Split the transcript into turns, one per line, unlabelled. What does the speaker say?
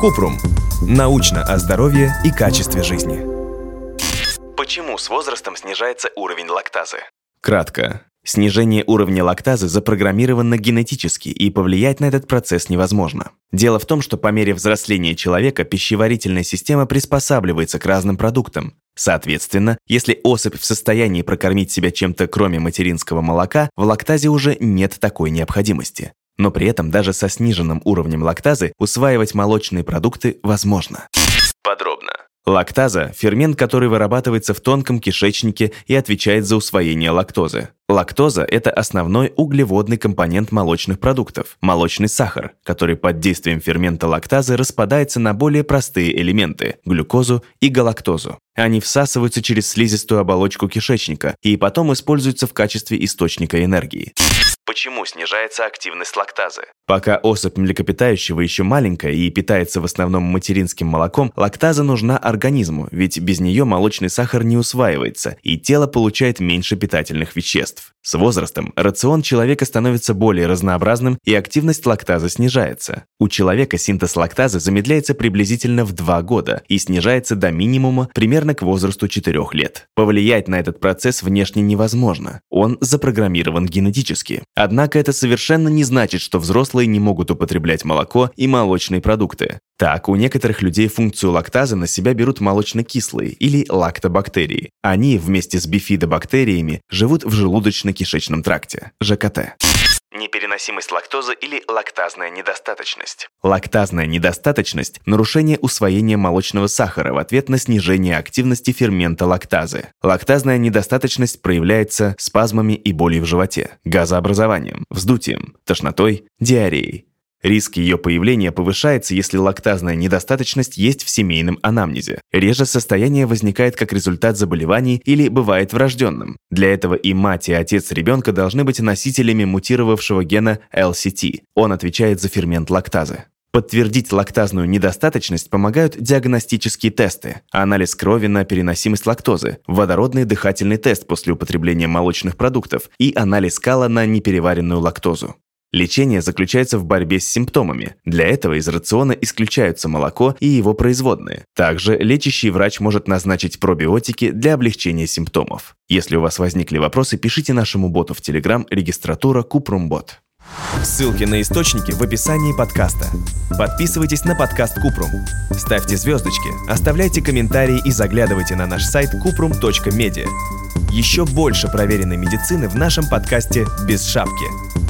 Купрум. Научно о здоровье и качестве жизни.
Почему с возрастом снижается уровень лактазы?
Кратко. Снижение уровня лактазы запрограммировано генетически, и повлиять на этот процесс невозможно. Дело в том, что по мере взросления человека пищеварительная система приспосабливается к разным продуктам. Соответственно, если особь в состоянии прокормить себя чем-то кроме материнского молока, в лактазе уже нет такой необходимости. Но при этом даже со сниженным уровнем лактазы усваивать молочные продукты возможно.
Подробно.
Лактаза – фермент, который вырабатывается в тонком кишечнике и отвечает за усвоение лактозы. Лактоза – это основной углеводный компонент молочных продуктов – молочный сахар, который под действием фермента лактазы распадается на более простые элементы – глюкозу и галактозу. Они всасываются через слизистую оболочку кишечника и потом используются в качестве источника энергии.
Почему снижается активность лактазы?
Пока особь млекопитающего еще маленькая и питается в основном материнским молоком, лактаза нужна организму, ведь без нее молочный сахар не усваивается, и тело получает меньше питательных веществ. С возрастом рацион человека становится более разнообразным, и активность лактазы снижается. У человека синтез лактазы замедляется приблизительно в 2 года и снижается до минимума примерно к возрасту 4 лет. Повлиять на этот процесс внешне невозможно. Он запрограммирован генетически. Однако это совершенно не значит, что взрослые не могут употреблять молоко и молочные продукты. Так, у некоторых людей функцию лактазы на себя берут молочно-кислые или лактобактерии. Они вместе с бифидобактериями живут в желудочно-кишечном тракте, ЖКТ.
Непереносимость лактозы или лактазная недостаточность.
Лактазная недостаточность – нарушение усвоения молочного сахара в ответ на снижение активности фермента лактазы. Лактазная недостаточность проявляется спазмами и болью в животе, газообразованием, вздутием, тошнотой, диареей. Риск ее появления повышается, если лактазная недостаточность есть в семейном анамнезе. Реже состояние возникает как результат заболеваний или бывает врожденным. Для этого и мать, и отец ребенка должны быть носителями мутировавшего гена LCT. Он отвечает за фермент лактазы. Подтвердить лактазную недостаточность помогают диагностические тесты, анализ крови на переносимость лактозы, водородный дыхательный тест после употребления молочных продуктов и анализ кала на непереваренную лактозу. Лечение заключается в борьбе с симптомами. Для этого из рациона исключаются молоко и его производные. Также лечащий врач может назначить пробиотики для облегчения симптомов. Если у вас возникли вопросы, пишите нашему боту в Telegram регистратура Купрумбот. Ссылки на источники в описании подкаста. Подписывайтесь на подкаст Купрум. Ставьте звездочки, оставляйте комментарии и заглядывайте на наш сайт kuprum.media. Еще больше проверенной медицины в нашем подкасте «Без шапки».